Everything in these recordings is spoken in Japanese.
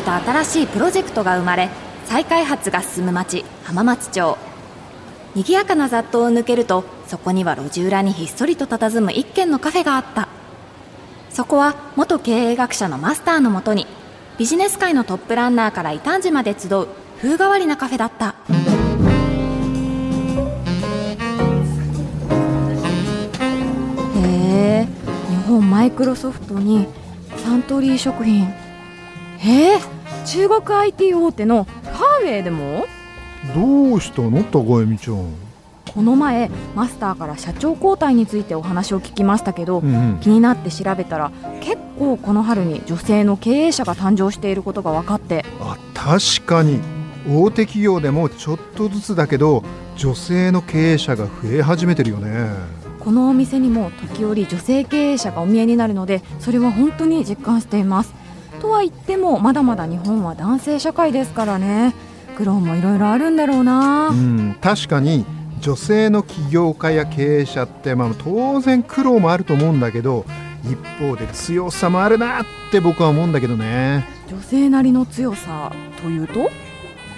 々と新しいプロジェクトが生まれ再開発が進む町浜松町。賑やかな雑踏を抜けるとそこには路地裏にひっそりと佇む一軒のカフェがあった。そこは元経営学者のマスターのもとにビジネス界のトップランナーから異端児まで集う風変わりなカフェだった。へえ日本マイクロソフトにサントリー食品へえ中国 IT 大手のファーウェイでも？どうしたの高恵美ちゃん？この前マスターから社長交代についてお話を聞きましたけど、うんうん。気になって調べたら結構この春に女性の経営者が誕生していることが分かって。あ確かに。大手企業でもちょっとずつだけど女性の経営者が増え始めてるよね。このお店にも時折女性経営者がお見えになるのでそれは本当に実感していますとは言ってもまだまだ日本は男性社会ですからね。苦労もいろいろあるんだろうな。うん確かに女性の起業家や経営者って、まあ、当然苦労もあると思うんだけど一方で強さもあるなって僕は思うんだけどね。女性なりの強さというと？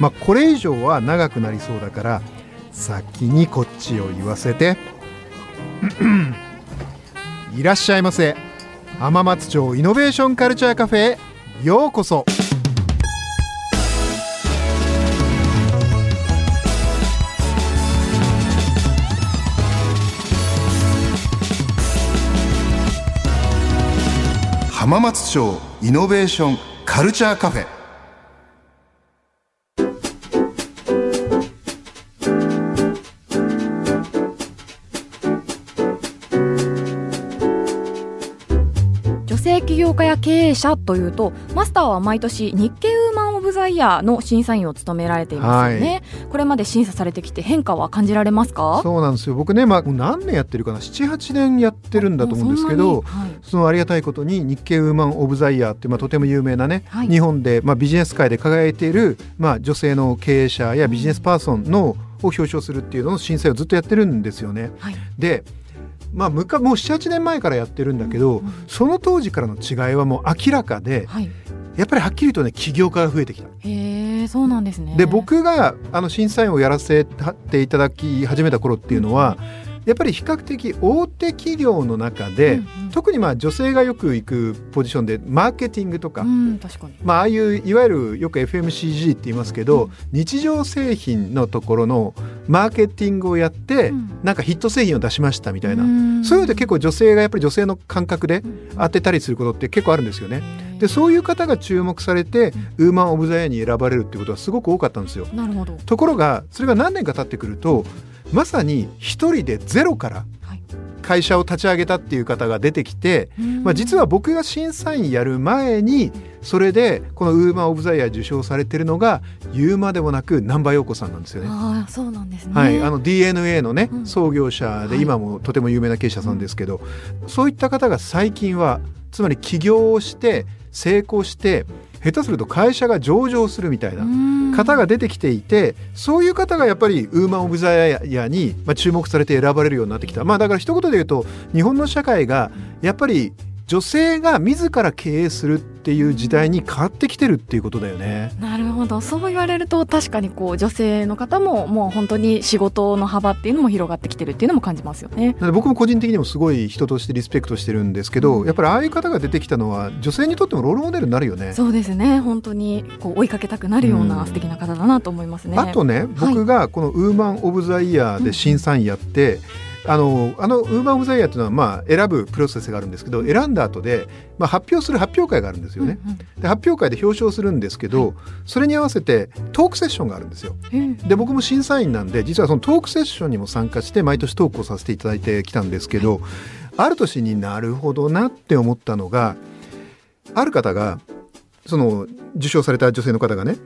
まあこれ以上は長くなりそうだから先にこっちを言わせて。いらっしゃいませ。浜松町イノベーションカルチャーカフェへようこそ。浜松町イノベーションカルチャーカフェ。経営者というとマスターは毎年日経ウーマン・オブ・ザ・イヤーの審査員を務められていますよね、これまで審査されてきて変化は感じられますか？そうなんですよ。僕ね、まあ、何年やってるかな？78年やってるんだと思うんですけどはい。そのありがたいことに日経ウーマン・オブ・ザ・イヤーってまあ、とても有名なね、はい。日本で、まあ、ビジネス界で輝いている、まあ、女性の経営者やビジネスパーソンのを表彰するっていうのの審査をずっとやってるんですよね。はい。でまあ、むかもう78年前からやってるんだけど、うんうんその当時からの違いはもう明らかではい、やっぱりはっきりとね起業家が増えてきた。へえそうなんですね。で僕があの審査員をやらせていただき始めた頃っていうのは、やっぱり比較的大手企業の中で、うんうん。特にまあ女性がよく行くポジションでマーケティングとか、うん確かに。まあああいういわゆるよく FMCG って言いますけど、日常製品のところのマーケティングをやって、うん。なんかヒット製品を出しましたみたいな、うん。そういうので結構女性がやっぱり女性の感覚でうん当てたりすることって結構あるんですよね。でそういう方が注目されて、ウーマン・オブ・ザ・イヤーに選ばれるってことはすごく多かったんですよ。なるほど。ところがそれが何年か経ってくるとまさに一人でゼロからはい。会社を立ち上げたっていう方が出てきて、まあ、実は僕が審査員やる前にそれでこのウーマン・オブ・ザ・イヤー受賞されてるのが言うまでもなく南波陽子さんなんですよね。ああそうなんですね。はい、あの DNA のね、うん。創業者ではい。今もとても有名な経営者さんですけど、そういった方が最近はつまり起業をして成功して下手すると会社が上場するみたいな方が出てきていてそういう方がやっぱりウーマン・オブ・ザ・イヤーにまあ注目されて選ばれるようになってきた。まあだから一言で言うと日本の社会がやっぱり女性が自ら経営するっていう時代に変わってきてるっていうことだよね。なるほどそう言われると確かにこう女性の方ももう本当に仕事の幅っていうのも広がってきてるっていうのも感じますよね。僕も個人的にもすごい人としてリスペクトしてるんですけど、うんやっぱりああいう方が出てきたのは女性にとってもロールモデルになるよね。そうですね本当にこう追いかけたくなるよううんな素敵な方だなと思いますね。あとね僕がこのウーマン・オブ・ザ・イヤーで審査員やって、あのあのウーマン・オブ・ザ・イヤーっていうのはまあ選ぶプロセスがあるんですけど選んだ後でまあ発表する発表会があるんですよね。うんうんで発表会で表彰するんですけど、それに合わせてトークセッションがあるんですよ。で僕も審査員なんで実はそのトークセッションにも参加して毎年トークをさせていただいてきたんですけど、ある年になるほどなって思ったのがある方がその受賞された女性の方がね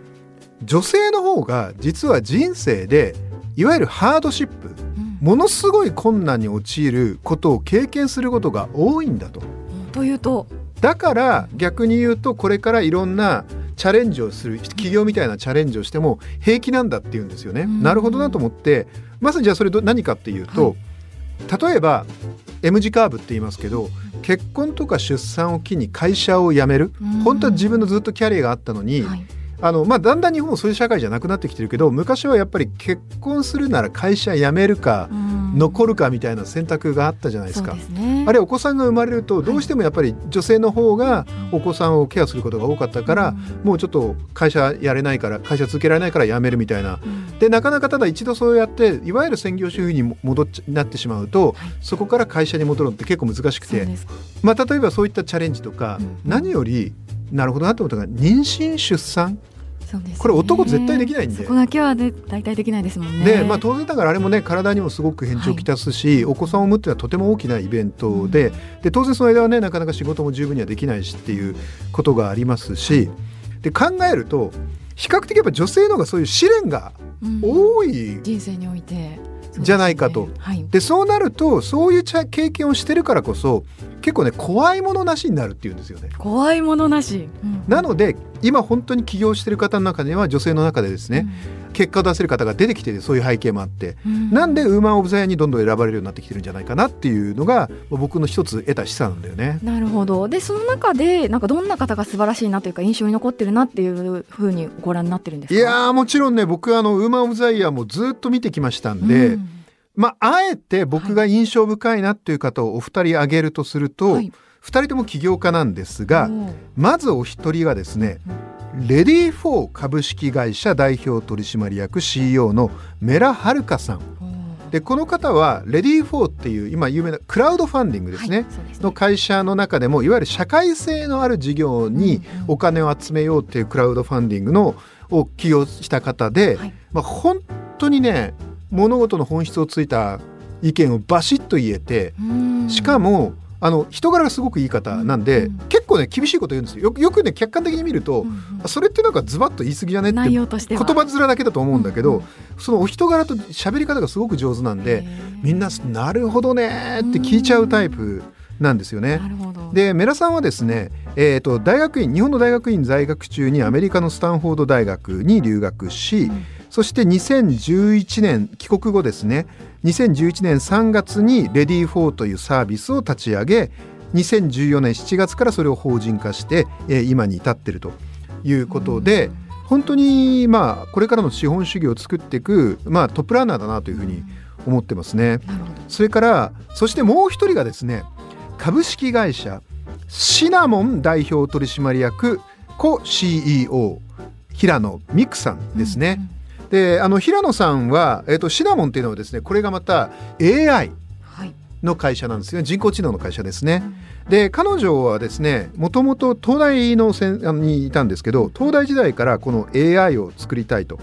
女性の方が実は人生でいわゆるハードシップうんものすごい困難に陥ることを経験することが多いんだと。というと？だから逆に言うとこれからいろんなチャレンジをする企業みたいなチャレンジをしても平気なんだって言うんですよね。うん。なるほどなと思って。まずじゃあそれど何かっていうと、はい。例えば M 字カーブって言いますけど結婚とか出産を機に会社を辞める。本当は自分のずっとキャリアがあったのに、はいあのまあ、だんだん日本もそういう社会じゃなくなってきてるけど昔はやっぱり結婚するなら会社辞めるか残るかみたいな選択があったじゃないですか。すね、あれお子さんが生まれるとどうしてもやっぱり女性の方がお子さんをケアすることが多かったから、もうちょっと会社やれないから会社続けられないから辞めるみたいな。でなかなかただ一度そうやっていわゆる専業主婦に戻っなってしまうと、そこから会社に戻るのって結構難しくて、まあ、例えばそういったチャレンジとか、何よりなるほどなと思ったのが妊娠出産。そうです、ね、これ男絶対できないんで。そこだけは、ね、大体できないですもんね。で、まあ、当然だからあれもね体にもすごく変調をきたすし、はい、お子さんを産むっていうのはとても大きなイベントでうん、で当然その間はねなかなか仕事も十分にはできないしっていうことがありますしで考えると比較的やっぱ女性の方がそういう試練が多い、うん、人生において。じゃないかと。はい、でそうなるとそういう経験をしてるからこそ結構ね怖いものなしになるっていうんですよね。怖いものなし、うん、なので今本当に起業してる方の中では女性の中でですね、うん、結果を出せる方が出てきてそういう背景もあって、うん、なんでウーマン・オブ・ザ・イヤーにどんどん選ばれるようになってきてるんじゃないかなっていうのが僕の一つ得た示唆なんだよね。なるほどでその中でなんかどんな方が素晴らしいなというか印象に残ってるなっていうふうにご覧になってるんですか？いやもちろんね僕あのウーマン・オブ・ザ・イヤーもずっと見てきましたんで。うんまあ、あえて僕が印象深いなっていう方をお二人挙げるとすると、はい、2人とも起業家なんですがまずお一人がですね、レディー・フォー株式会社代表取締役 CEO のメラ・ハルカさん。でこの方はレディー・フォーっていう今有名なクラウドファンディングですね。はい、すね。の会社の中でもいわゆる社会性のある事業にお金を集めようっていうクラウドファンディングのを起用した方で、はい、まあ、本当にね物事の本質をついた意見をバシッと言えてしかもあの人柄がすごくいい方なんで、うん、結構ね厳しいこと言うんですよ。よくね客観的に見ると、うん、それってなんかズバッと言い過ぎじゃねって言葉面だけだと思うんだけど、うん、そのお人柄と喋り方がすごく上手なんでみんな「なるほどね」って聞いちゃうタイプなんですよね。でメラさんはですね、えーと、大学院日本の大学院在学中にアメリカのスタンフォード大学に留学し、そして2011年帰国後ですね2011年3月にレディー4というサービスを立ち上げ2014年7月からそれを法人化して、えー、今に至っているということで、本当にまあこれからの資本主義を作っていく、まあ、トップランナーだなというふうに思ってますね。それからそしてもう一人がですね株式会社シナモン代表取締役コ CEO 平野美久さんですね。うんうんであの平野さんは、えーと、シナモンっていうのはですねこれがまた AI の会社なんですね人工知能の会社ですね。で彼女はですねもともと東大のせんにいたんですけど東大時代からこの AI を作りたいと。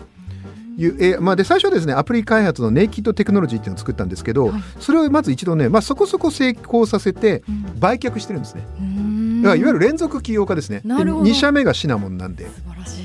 いうえまあ、で最初はですねアプリ開発のネイキッドテクノロジーっていうのを作ったんですけど、はい、それをまず一度ね、まあ、そこそこ成功させて売却してるんですね。だからいわゆる連続起業家ですね。2社目がシナモンなんで。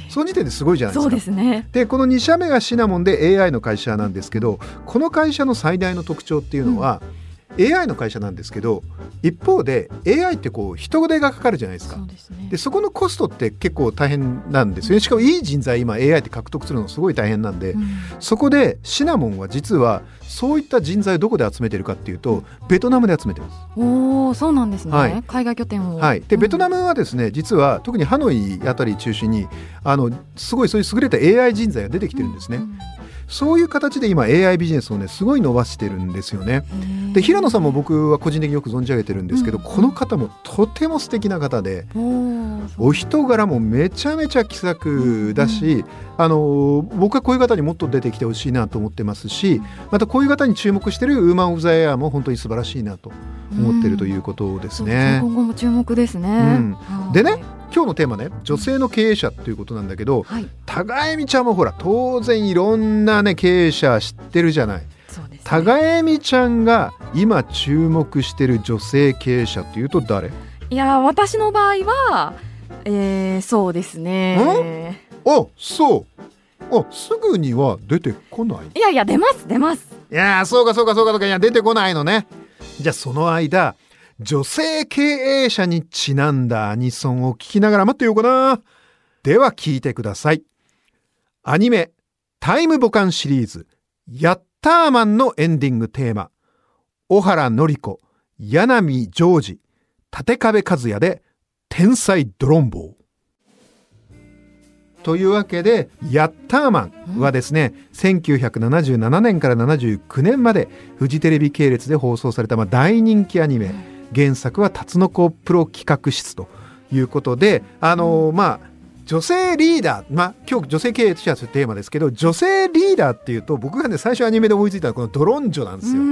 その時点ですごいじゃないですか。そうですね。でこの2社目がシナモンで AI の会社なんですけど、この会社の最大の特徴っていうのは、うん AI の会社なんですけど一方で AI ってこう人手がかかるじゃないですか。そで、ね、そこのコストって結構大変なんですよね。しかもいい人材今 AI って獲得するのすごい大変なんで、うん、そこでシナモンは実はそういった人材をどこで集めてるかっていうとベトナムで集めてます。おお、そうなんですね。はい、海外拠点を。はい。で、ベトナムはですね、実は特にハノイあたり中心にあのすごいそういう優れた AI 人材が出てきてるんですね。うんうんそういう形で今 AI ビジネスをねすごい伸ばしてるんですよね。で平野さんも僕は個人的によく存じ上げてるんですけど、うん、この方もとても素敵な方でお人柄もめちゃめちゃ気さくだし、うん、あの僕はこういう方にもっと出てきてほしいなと思ってますしまたこういう方に注目してるウーマン・オブ・ザ・エアも本当に素晴らしいなと思ってるということですね。うん、今後も注目ですね、でね今日のテーマね女性の経営者っていうことなんだけど、はい、高恵美ちゃんもほら当然いろんなね経営者知ってるじゃない。ね、高恵美ちゃんが今注目してる女性経営者っていうと誰？いや私の場合は、えー、そうですね。あそうあすぐには出てこない？いやいや出ます出ますいやそうかそうかそうかそうかいや出てこないのねじゃあその間女性経営者にちなんだアニソンを聞きながら待ってようかな。では聞いてください。アニメ、タイムボカンシリーズ、ヤッターマンのエンディングテーマ、小原紀子柳ジョージ立壁和也で天才ドロンボー。というわけで「ヤッターマン」はですね、うん、1977年から79年までフジテレビ系列で放送された、まあ、大人気アニメ原作は「タツノコプロ企画室」ということであのー、まあ女性リーダー、まあ、今日女性経営者というテーマですけど女性リーダーっていうと僕がね最初アニメで思いついたのはこのドロンジョなんですよ。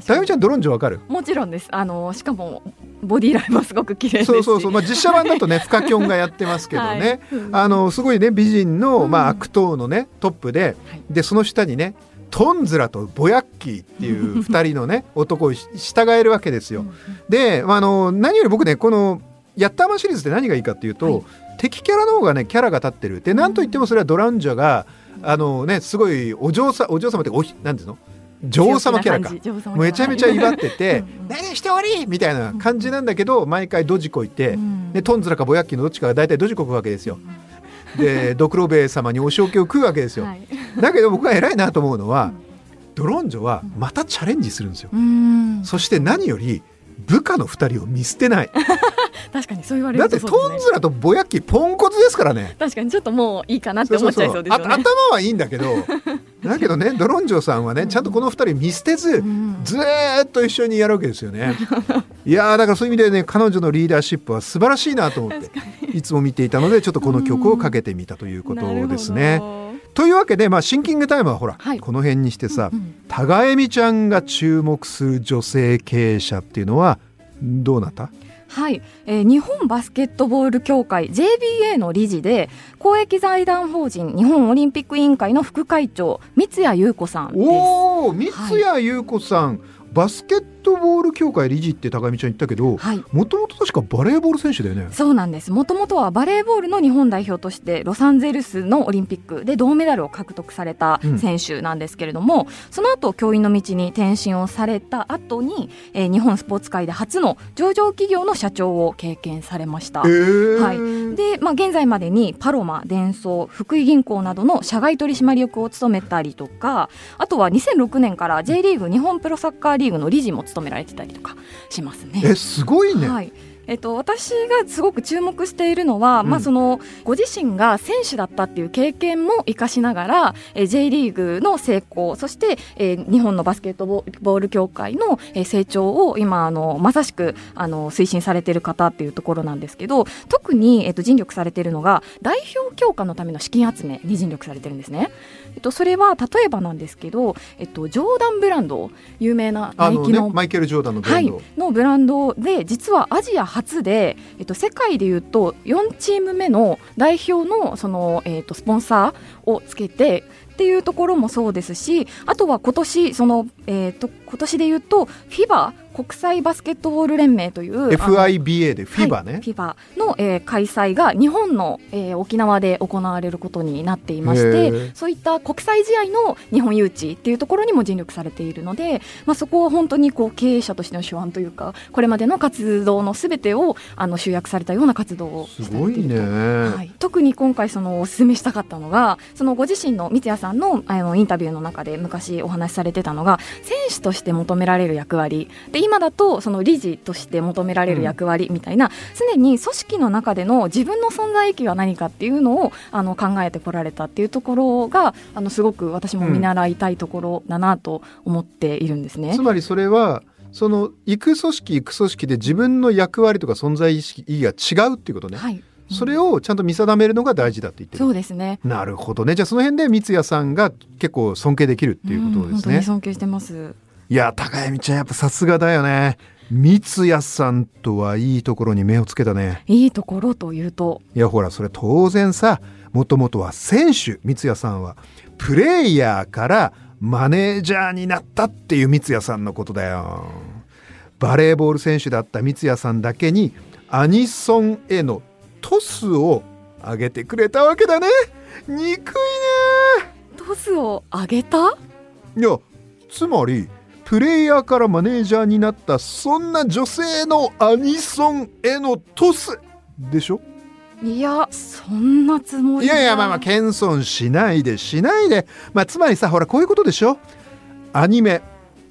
たゆみちゃんドロンジョわかる？もちろんです。あのしかもボディラインもすごく綺麗ですそうそうそう、まあ、実写版だとねフカキョンがやってますけどね、はい、あのすごいね美人の、まあ、悪党のねトップで、でその下にねトンズラとボヤッキーっていう 2人のね男を従えるわけですよ。で、あの何より僕ねこの「ヤッターマン」シリーズって何がいいかっていうと、はい、敵キャラの方がねキャラが立ってる。で何と言ってもそれはドランジャがあのねすごいお嬢さお嬢様っておひなんていうの？女王様キャラか。めちゃめちゃ威張ってて「何しており!」みたいな感じなんだけど毎回ドジこいて、でトンズラかボヤッキーのどっちかが大体ドジこくわけですよ。で ドクロベエ様にお仕置きを食うわけですよ。だけど僕が偉いなと思うのは、ドロンジョはまたチャレンジするんですよ。そして何より部下の2人を見捨てない。確かにそう言われる、ね、だってトンズラとぼやっきポンコツですからね。確かにちょっともういいかなって思っちゃいそうですよね。頭はいいんだけど。だけどねドロンジョさんはねちゃんとこの2人見捨てず、うん、ずっと一緒にやるわけですよね。いやだからそういう意味でね彼女のリーダーシップは素晴らしいなと思っていつも見ていたのでちょっとこの曲をかけてみたということですね。というわけで、まあ、シンキングタイムはほら、はい、この辺にしてさ、うんうん、高恵美ちゃんが注目する女性経営者っていうのはどうなった？はい、えー、日本バスケットボール協会 JBA の理事で公益財団法人日本オリンピック委員会の副会長三谷優子さんです。お三谷優子さん、はいバスケットボール協会理事って高見ちゃん言ったけどもともと確かバレーボール選手だよね。そうなんです。もともとはバレーボールの日本代表としてロサンゼルスのオリンピックで銅メダルを獲得された選手なんですけれども、うん、その後教員の道に転身をされた後に、えー、日本スポーツ界で初の上場企業の社長を経験されました、えー、はい。でまあ、現在までにパロマ、デンソー、福井銀行などの社外取締役を務めたりとかあとは2006年から J リーグ日本プロサッカーリーグの理事も務められてたりとかしますね。えすごいね、はいえっと、私がすごく注目しているのは、うん、まあ、そのご自身が選手だったっていう経験も生かしながら、え J リーグの成功そして、えー、日本のバスケットボール協会の、え成長を今あのまさしくあの推進されている方っていうところなんですけど特に、えっと、尽力されているのが代表強化のための資金集めに尽力されてるんですね。えっと、それは例えばなんですけど、えっと、ジョーダンブランド有名なナイキの、ね、マイケル・ジョーダンのブランド、はい、のブランドで実はアジア初で、えっと、世界でいうと4チーム目の代表のその、えっと、スポンサーをつけてっていうところもそうですしあとは今年その、えーと、今年でいうと FIBA 国際バスケットボール連盟という FIBA で FIBA ね、はい、FIBA の、えー、開催が日本の、えー、沖縄で行われることになっていましてそういった国際試合の日本誘致っていうところにも尽力されているので、まあ、そこは本当にこう経営者としての手腕というかこれまでの活動のすべてをあの集約されたような活動をすごいね、はい、特に今回そのお勧めしたかったのがそのご自身の三谷さんのあのインタビューの中で昔お話しされてたのが選手として求められる役割。で今だとその理事として求められる役割みたいな、うん、常に組織の中での自分の存在意義は何かっていうのをあの考えてこられたっていうところがあのすごく私も見習いたいところだなと思っているんですね。うん、つまりそれはその行く組織行く組織で自分の役割とか存在意識が違うっていうことね。はいそれをちゃんと見定めるのが大事だって言ってる。そうですね。なるほどね。じゃあその辺で三谷さんが結構尊敬できるっていうことですね。尊敬してます。いや高闇ちゃんやっぱさすがだよね。三谷さんとはいいところに目をつけたね。いいところというと。いやほらそれ当然さもともとは選手三谷さんはプレイヤーからマネージャーになったっていう三谷さんのことだよ。バレーボール選手だった三谷さんだけにアニソンへのトスを上げてくれたわけだね。憎いね。トスを上げた？いやつまりプレイヤーからマネージャーになったそんな女性のアニソンへのトスでしょ？いやそんなつもりい。やいやまあまあ謙遜しないでしないで。まあつまりさほらこういうことでしょ？アニメ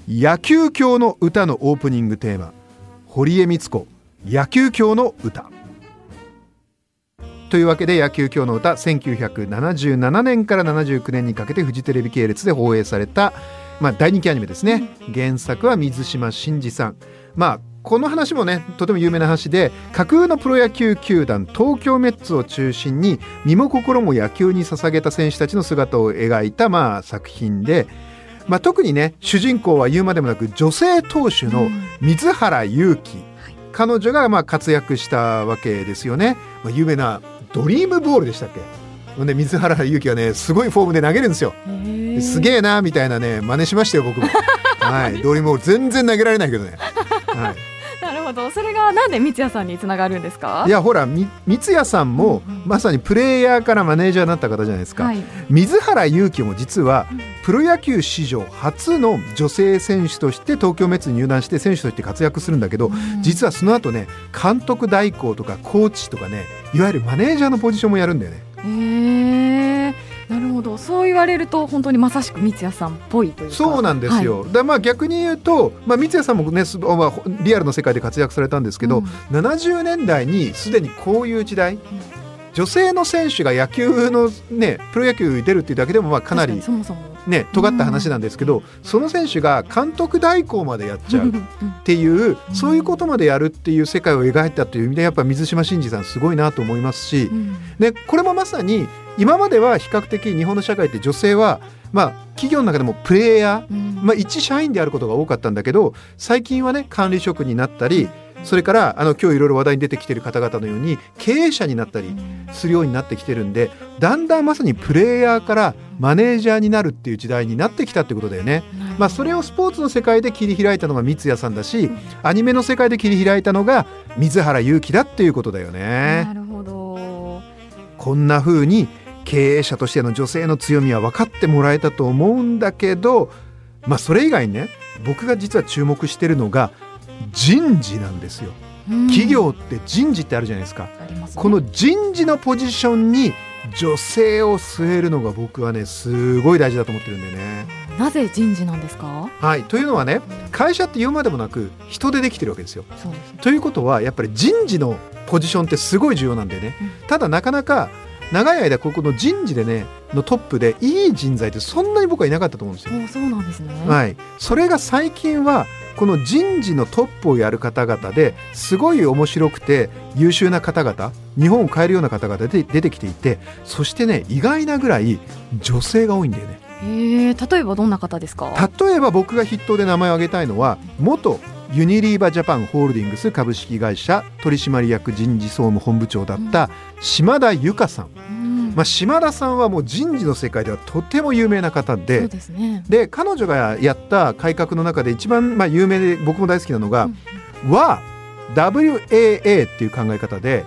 野球教の歌のオープニングテーマ。堀江光子野球教の歌。というわけで野球教の歌1977年から79年にかけてフジテレビ系列で放映された、まあ、大人気アニメですね。原作は水島新司さん。まあこの話もねとても有名な話で架空のプロ野球球団東京メッツを中心に身も心も野球に捧げた選手たちの姿を描いたまあ作品で、まあ、特にね主人公は言うまでもなく女性投手の水原勇気、彼女がまあ活躍したわけですよね。まあ、有名なドリームボールでしたっけ？ほんで水原勇気はねすごいフォームで投げるんですよ。すげえなみたいなね真似しましたよ僕も。はい、ドリームボール全然投げられないけどね。はい。なるほど。それがなんで三谷さんにつながるんですか？いやほらみ三谷さんも、うんうん。まさにプレイヤーからマネージャーになった方じゃないですか、はい。水原勇気も実はうん。プロ野球史上初の女性選手として東京メッツに入団して選手として活躍するんだけど、実はその後ね監督代行とかコーチとかねいわゆるマネージャーのポジションもやるんだよね。へえなるほど。そう言われると本当にまさしく三谷さんっぽいというか。そうなんですよ、だまあ逆に言うと、まあ、三谷さんもね、すまあ、ほリアルの世界で活躍されたんですけど、うん。70年代にすでにこういう時代、女性の選手が野球のねプロ野球に出るっていうだけでもまあかなりそもそもね尖った話なんですけど、その選手が監督代行までやっちゃうっていう、そういうことまでやるっていう世界を描いたという意味でやっぱ水島新司さんすごいなと思いますし、うん。でこれもまさに今までは比較的日本の社会って女性はまあ企業の中でもプレイヤー、うん。まあ、一社員であることが多かったんだけど最近はね管理職になったりそれからあの今日いろいろ話題に出てきている方々のように経営者になったりするようになってきてるんでだんだんまさにプレイヤーからマネージャーになるっていう時代になってきたってことだよね。まあ、それをスポーツの世界で切り開いたのが三谷さんだしアニメの世界で切り開いたのが水原勇気だっていうことだよね。なるほどこんな風に経営者としての女性の強みは分かってもらえたと思うんだけどまあそれ以外にね僕が実は注目してるのが人事なんですよ。企業って人事ってあるじゃないですか。ねこの人事のポジションに女性を据えるのが僕はねすごい大事だと思ってるんだよね。なぜ人事なんですか？はい、というのはね会社って言うまでもなく人でできてるわけですよ。すねということはやっぱり人事のポジションってすごい重要なんでね、ただなかなか長い間ここの人事でねのトップでいい人材ってそんなに僕はいなかったと思うんですよ。おそうなんですねはい、それが最近はこの人事のトップをやる方々ですごい面白くて優秀な方々日本を変えるような方々で出てきていてそしてね意外なぐらい女性が多いんだよね。例えばどんな方ですか？例えば僕が筆頭で名前を挙げたいのは元ユニリーバジャパンホールディングス株式会社取締役人事総務本部長だった島田由香さん、うん。まあ、島田さんはもう人事の世界ではとても有名な方でですね。で彼女がやった改革の中で一番まあ有名で僕も大好きなのがうん。は WAA っていう考え方で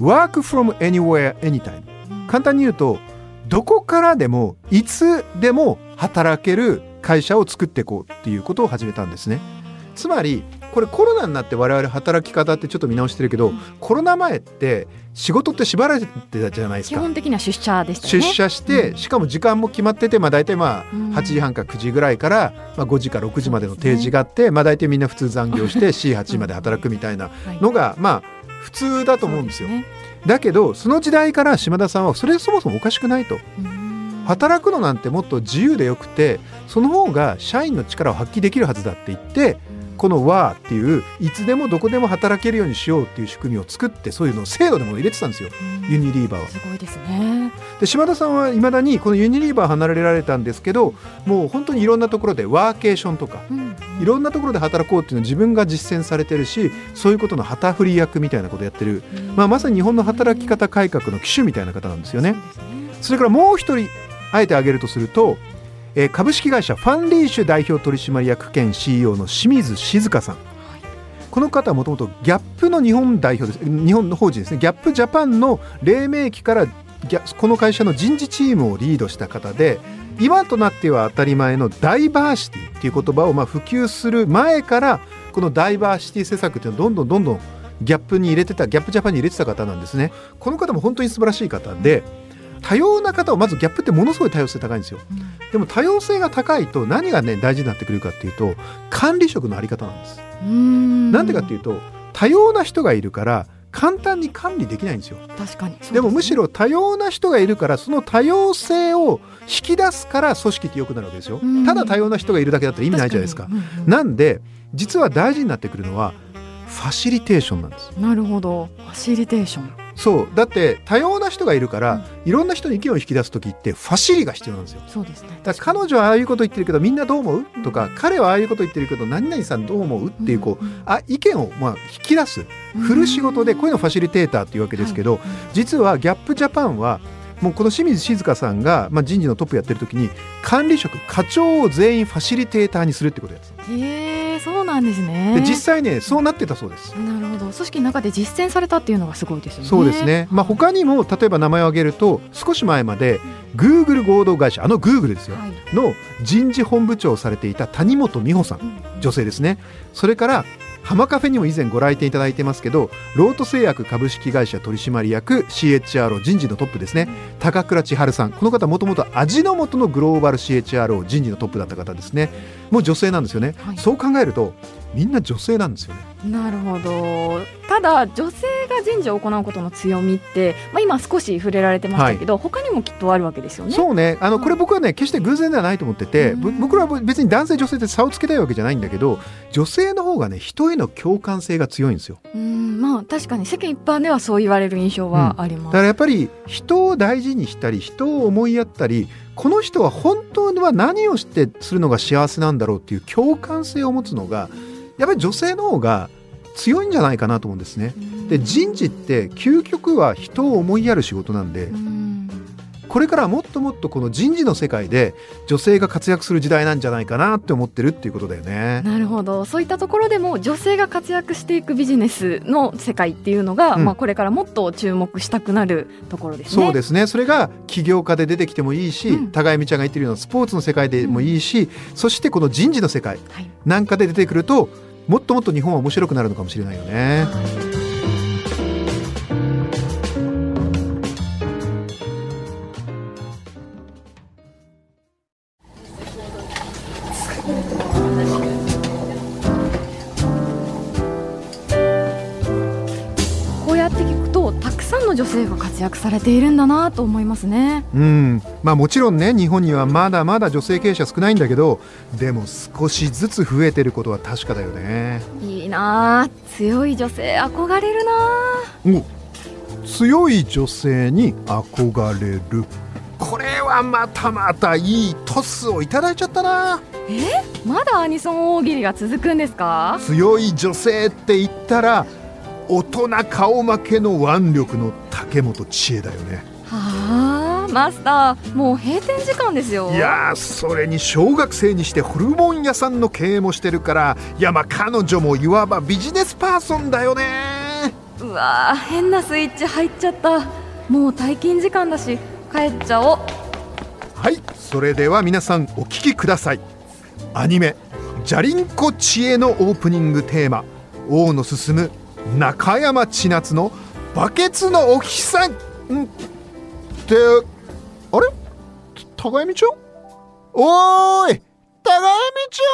Work from anywhere anytime 簡単に言うとどこからでもいつでも働ける会社を作っていこうっていうことを始めたんですねつまりこれコロナになって我々働き方ってちょっと見直してるけど、うん。コロナ前って仕事って縛られてたじゃないですか。基本的には出社でしたよ出ね社して、うん。しかも時間も決まってて、まあ、大体まあうん。8時半か9時ぐらいから、まあ、5時か6時までの定時があって、まあ、大体みんな普通残業して C8 時まで働くみたいなはい。のが、まあ普通だと思うんですよ。そうね。だけどその時代から島田さんはそれそもそもおかしくないと。うん。働くのなんてもっと自由でよくてその方が社員の力を発揮できるはずだって言ってこの「和」っていういつでもどこでも働けるようにしようっていう仕組みを作ってそういうのを制度でも入れてたんですよ。うん。ユニリーバーは。すごいですね。で島田さんはいまだにこのユニリーバー離れられたんですけどもう本当にいろんなところでワーケーションとかうん。いろんなところで働こうっていうのを自分が実践されてるしそういうことの旗振り役みたいなことやってる、まあ、まさに日本の働き方改革の機種みたいな方なんですよね。ね。それからもう一人あえて挙げるとすると、えー株式会社ファンリーシュ代表取締役兼 CEO の清水静香さん。この方はもともとギャップの日本代表です。日本の法人ですね。ギャップジャパンの黎明期からこの会社の人事チームをリードした方で今となっては当たり前のダイバーシティっていう言葉をまあ普及する前からこのダイバーシティ施策っていうのをどんどんどんどんギャップに入れてたギャップジャパンに入れてた方なんですね。この方も本当に素晴らしい方で多様な方をまずギャップってものすごい多様性高いんですよ。でも多様性が高いと何がね大事になってくるかっていうと管理職のあり方なんです。なんでかっていうと多様な人がいるから簡単に管理できないんですよ。確かに。で,、もむしろ多様な人がいるからその多様性を引き出すから組織って良くなるわけですよ。ただ多様な人がいるだけだったら意味ないじゃないですか、うんうん、なんで実は大事になってくるのはファシリテーションなんです。なるほど。ファシリテーションそう。だって多様な人がいるから、うん、いろんな人の意見を引き出す時ってファシリが必要なんですよ。そうですね。だ彼女はああいうこと言ってるけどみんなどう思う、うん、とか彼はああいうこと言ってるけど何々さんどう思う？っていうこう、うん、あ意見をまあ引き出す。振る仕事でこういうのファシリテーターっていうわけですけど、実はギャップジャパンはもうこの清水静香さんが、まあ、人事のトップやってる時に管理職課長を全員ファシリテーターにするってことやつへえそうなんですね。で実際ねそうなってたそうです。なるほど。組織の中で実践されたっていうのがすごいですよね。そうですね、まあ、他にも例えば名前を挙げると少し前までグーグル合同会社あのグーグルですよ、はい、の人事本部長をされていた谷本美穂さん、女性ですね。それから浜カフェにも以前ご来店いただいてますけどロート製薬株式会社取締役 CHRO 人事のトップですね。高倉千春さん。この方もともと味の素のグローバル CHRO 人事のトップだった方ですね。もう女性なんですよね、はい、そう考えるとみんな女性なんですよね。なるほど。ただ女性が人事を行うことの強みって、まあ、今少し触れられてましたけど、はい、他にもきっとあるわけですよね。そうね。あのこれ僕はね決して偶然ではないと思ってて、うん、僕らは別に男性女性で差をつけたいわけじゃないんだけど女性の方がね人への共感性が強いんですよ。うん。まあ確かに世間一般ではそう言われる印象はあります、うん、だからやっぱり人を大事にしたり人を思いやったりこの人は本当は何をしてするのが幸せなんだろうっていう共感性を持つのがやっぱり女性の方が強いんじゃないかなと思うんですね。で人事って究極は人を思いやる仕事なんで。これからもっともっとこの人事の世界で女性が活躍する時代なんじゃないかなって思ってるっていうことだよね。なるほどそういったところでも女性が活躍していくビジネスの世界っていうのが、うん、まあ、これからもっと注目したくなるところですね。そうですねそれが起業家で出てきてもいいし、うん、高見ちゃんが言ってるようなスポーツの世界でもいいし、うん、そしてこの人事の世界なんかで出てくるともっともっと日本は面白くなるのかもしれないよね。活躍されているんだなと思いますね。うん。まあ、もちろんね日本にはまだまだ女性経営者少ないんだけどでも少しずつ増えてることは確かだよね。いいな強い女性憧れるな強い女性に憧れる。これはまたまたいいトスをいただいちゃったな。え？まだアニソン大喜利が続くんですか？強い女性って言ったら大人顔負けの腕力の竹本知恵だよね。はあマスターもう閉店時間ですよ。いやそれに小学生にしてホルモン屋さんの経営もしてるからいやまあ彼女もいわばビジネスパーソンだよね。うわ変なスイッチ入っちゃった。もう退勤時間だし帰っちゃおう。はいそれでは皆さんお聞きください。アニメ「じゃりんこ知恵」のオープニングテーマ「王の進む中山千夏のバケツのお日さん。ってあれ？高闇ちゃんおーい！高闇ちゃ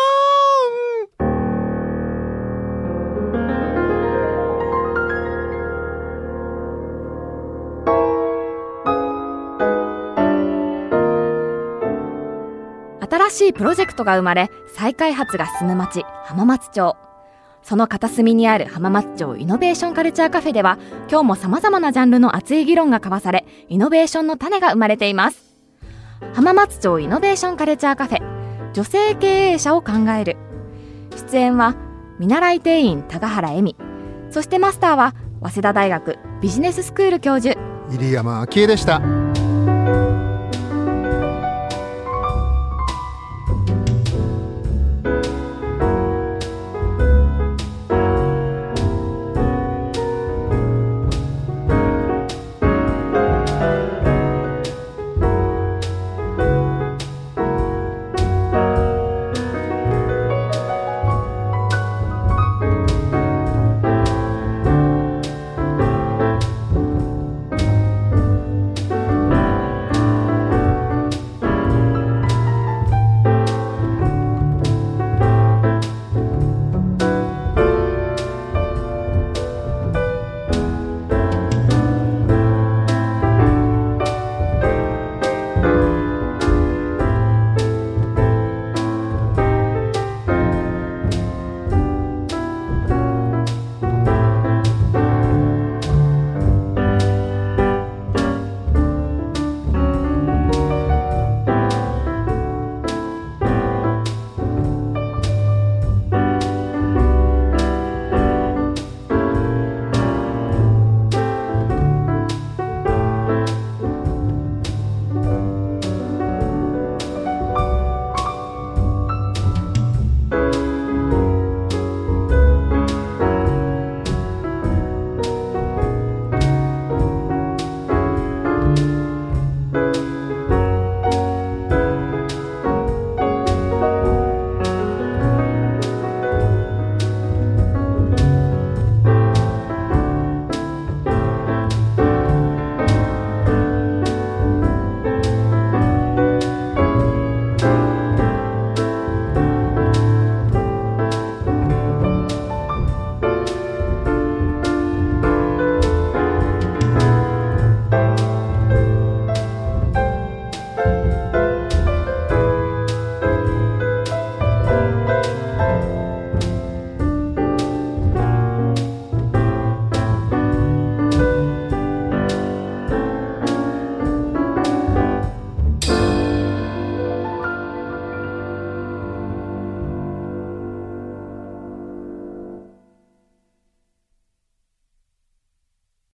ん新しいプロジェクトが生まれ再開発が進む町浜松町。その片隅にある浜松町イノベーションカルチャーカフェでは今日も様々なジャンルの熱い議論が交わされイノベーションの種が生まれています。浜松町イノベーションカルチャーカフェ女性経営者を考える。出演は見習い店員高原恵美。そしてマスターは早稲田大学ビジネススクール教授。入山昭恵でした。